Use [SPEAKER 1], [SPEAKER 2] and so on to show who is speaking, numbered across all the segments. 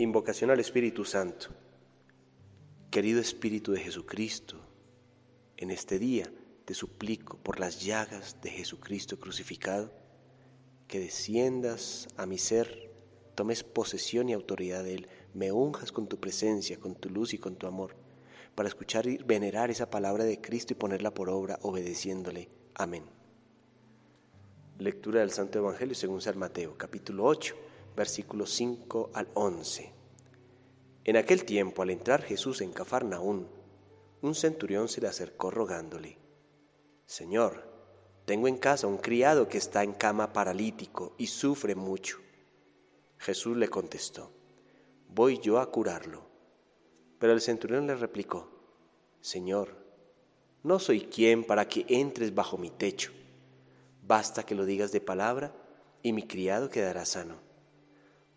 [SPEAKER 1] Invocación al Espíritu Santo. Querido Espíritu de Jesucristo, en este día te suplico por las llagas de Jesucristo crucificado, que desciendas a mi ser, tomes posesión y autoridad de Él, me unjas con tu presencia, con tu luz y con tu amor, para escuchar y venerar esa palabra de Cristo y ponerla por obra obedeciéndole. Amén. Lectura del Santo Evangelio según San Mateo, capítulo 8 versículos 5 al 11. En aquel tiempo, al entrar Jesús en Cafarnaún, un centurión se le acercó rogándole, Señor, tengo en casa un criado que está en cama paralítico y sufre mucho. Jesús le contestó, voy yo a curarlo. Pero el centurión le replicó, Señor, no soy quien para que entres bajo mi techo. Basta que lo digas de palabra y mi criado quedará sano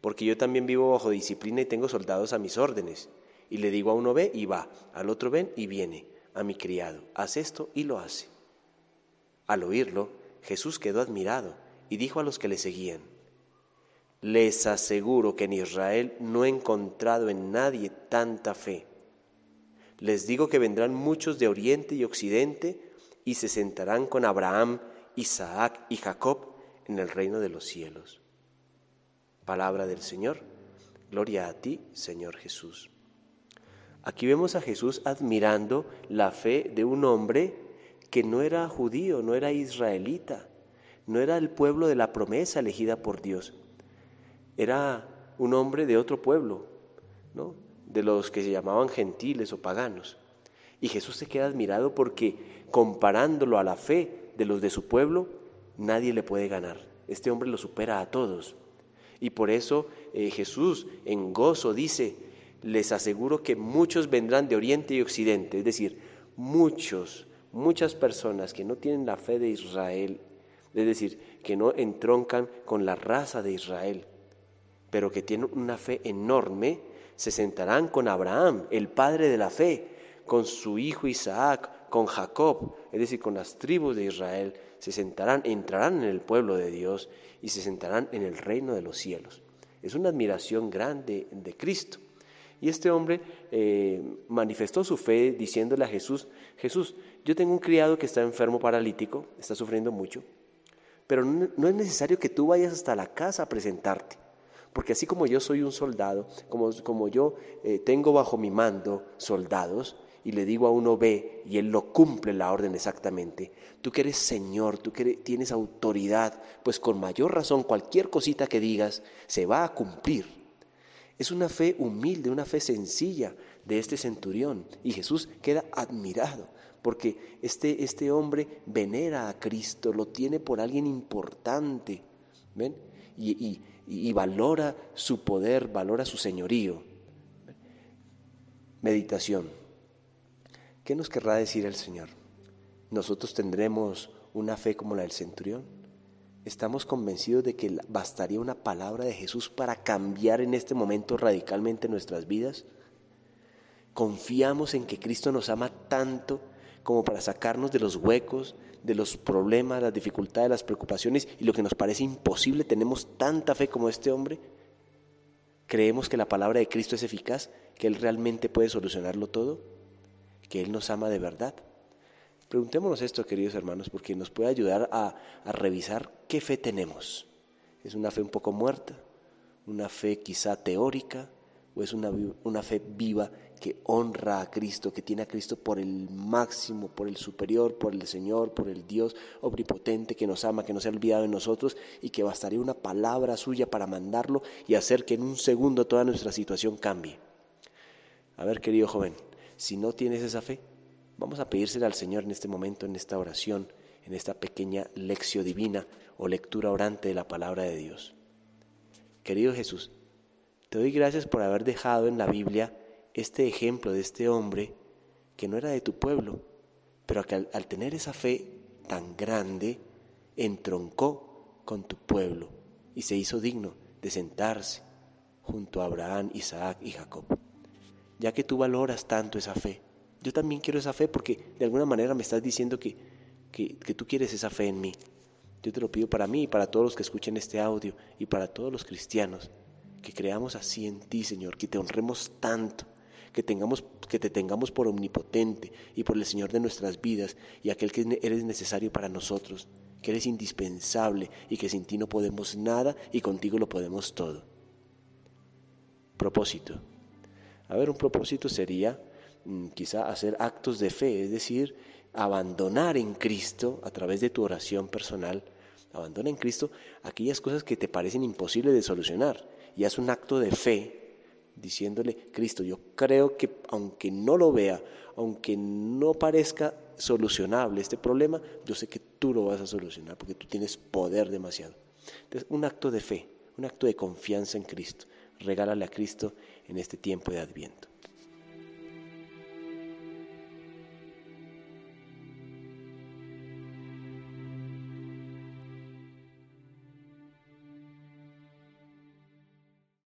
[SPEAKER 1] porque yo también vivo bajo disciplina y tengo soldados a mis órdenes. Y le digo a uno ve y va, al otro ven y viene, a mi criado, haz esto y lo hace. Al oírlo, Jesús quedó admirado y dijo a los que le seguían, les aseguro que en Israel no he encontrado en nadie tanta fe. Les digo que vendrán muchos de oriente y occidente y se sentarán con Abraham, Isaac y Jacob en el reino de los cielos. Palabra del Señor. Gloria a ti, Señor Jesús. Aquí vemos a Jesús admirando la fe de un hombre que no era judío, no era israelita, no era el pueblo de la promesa elegida por Dios. Era un hombre de otro pueblo, ¿no? de los que se llamaban gentiles o paganos. Y Jesús se queda admirado porque comparándolo a la fe de los de su pueblo, nadie le puede ganar. Este hombre lo supera a todos. Y por eso eh, Jesús en gozo dice, les aseguro que muchos vendrán de oriente y occidente, es decir, muchos, muchas personas que no tienen la fe de Israel, es decir, que no entroncan con la raza de Israel, pero que tienen una fe enorme, se sentarán con Abraham, el padre de la fe, con su hijo Isaac, con Jacob, es decir, con las tribus de Israel, se sentarán, entrarán en el pueblo de Dios y se sentarán en el reino de los cielos. Es una admiración grande de Cristo. Y este hombre eh, manifestó su fe diciéndole a Jesús, Jesús, yo tengo un criado que está enfermo paralítico, está sufriendo mucho, pero no, es necesario que tú vayas hasta la casa a presentarte, porque así como yo soy un soldado, como, como yo eh, tengo bajo mi mando soldados, y le digo a uno ve y él lo cumple la orden exactamente. Tú que eres Señor, tú que tienes autoridad, pues con mayor razón cualquier cosita que digas se va a cumplir. Es una fe humilde, una fe sencilla de este centurión y Jesús queda admirado porque este, este hombre venera a Cristo, lo tiene por alguien importante, ¿ven? Y, y valora su poder, valora su señorío. Meditación. ¿Qué nos querrá decir el Señor? ¿Nosotros tendremos una fe como la del centurión? ¿Estamos convencidos de que bastaría una palabra de Jesús para cambiar en este momento radicalmente nuestras vidas? ¿Confiamos en que Cristo nos ama tanto como para sacarnos de los huecos, de los problemas, las dificultades, las preocupaciones y lo que nos parece imposible? ¿Tenemos tanta fe como este hombre? ¿Creemos que la palabra de Cristo es eficaz, que Él realmente puede solucionarlo todo? Que Él nos ama de verdad. Preguntémonos esto, queridos hermanos, porque nos puede ayudar a, revisar qué fe tenemos. ¿Es una fe un poco muerta? ¿Una fe quizá teórica? ¿O es una, una fe viva que honra a Cristo, que tiene a Cristo por el máximo, por el superior, por el Señor, por el Dios omnipotente que nos ama, que no se ha olvidado de nosotros y que bastaría una palabra suya para mandarlo y hacer que en un segundo toda nuestra situación cambie? A ver, querido joven, si no tienes esa fe, vamos a pedírsela al Señor en este momento, en esta oración, en esta pequeña lección divina o lectura orante de la palabra de Dios. Querido Jesús, te doy gracias por haber dejado en la Biblia este ejemplo de este hombre que no era de tu pueblo, pero que al, tener esa fe tan grande, entroncó con tu pueblo y se hizo digno de sentarse junto a Abraham, Isaac y Jacob ya que tú valoras tanto esa fe. Yo también quiero esa fe porque de alguna manera me estás diciendo que, que, tú quieres esa fe en mí. Yo te lo pido para mí y para todos los que escuchen este audio y para todos los cristianos, que creamos así en ti, Señor, que te honremos tanto, que, tengamos, que te tengamos por omnipotente y por el Señor de nuestras vidas y aquel que eres necesario para nosotros, que eres indispensable y que sin ti no podemos nada y contigo lo podemos todo. Propósito. A ver, un propósito sería mm, quizá hacer actos de fe, es decir, abandonar en Cristo a través de tu oración personal, abandona en Cristo aquellas cosas que te parecen imposibles de solucionar y haz un acto de fe diciéndole, Cristo, yo creo que aunque no lo vea, aunque no parezca solucionable este problema, yo sé que tú lo vas a solucionar porque tú tienes poder demasiado. Entonces, un acto de fe, un acto de confianza en Cristo. Regálale a Cristo en este tiempo de Adviento.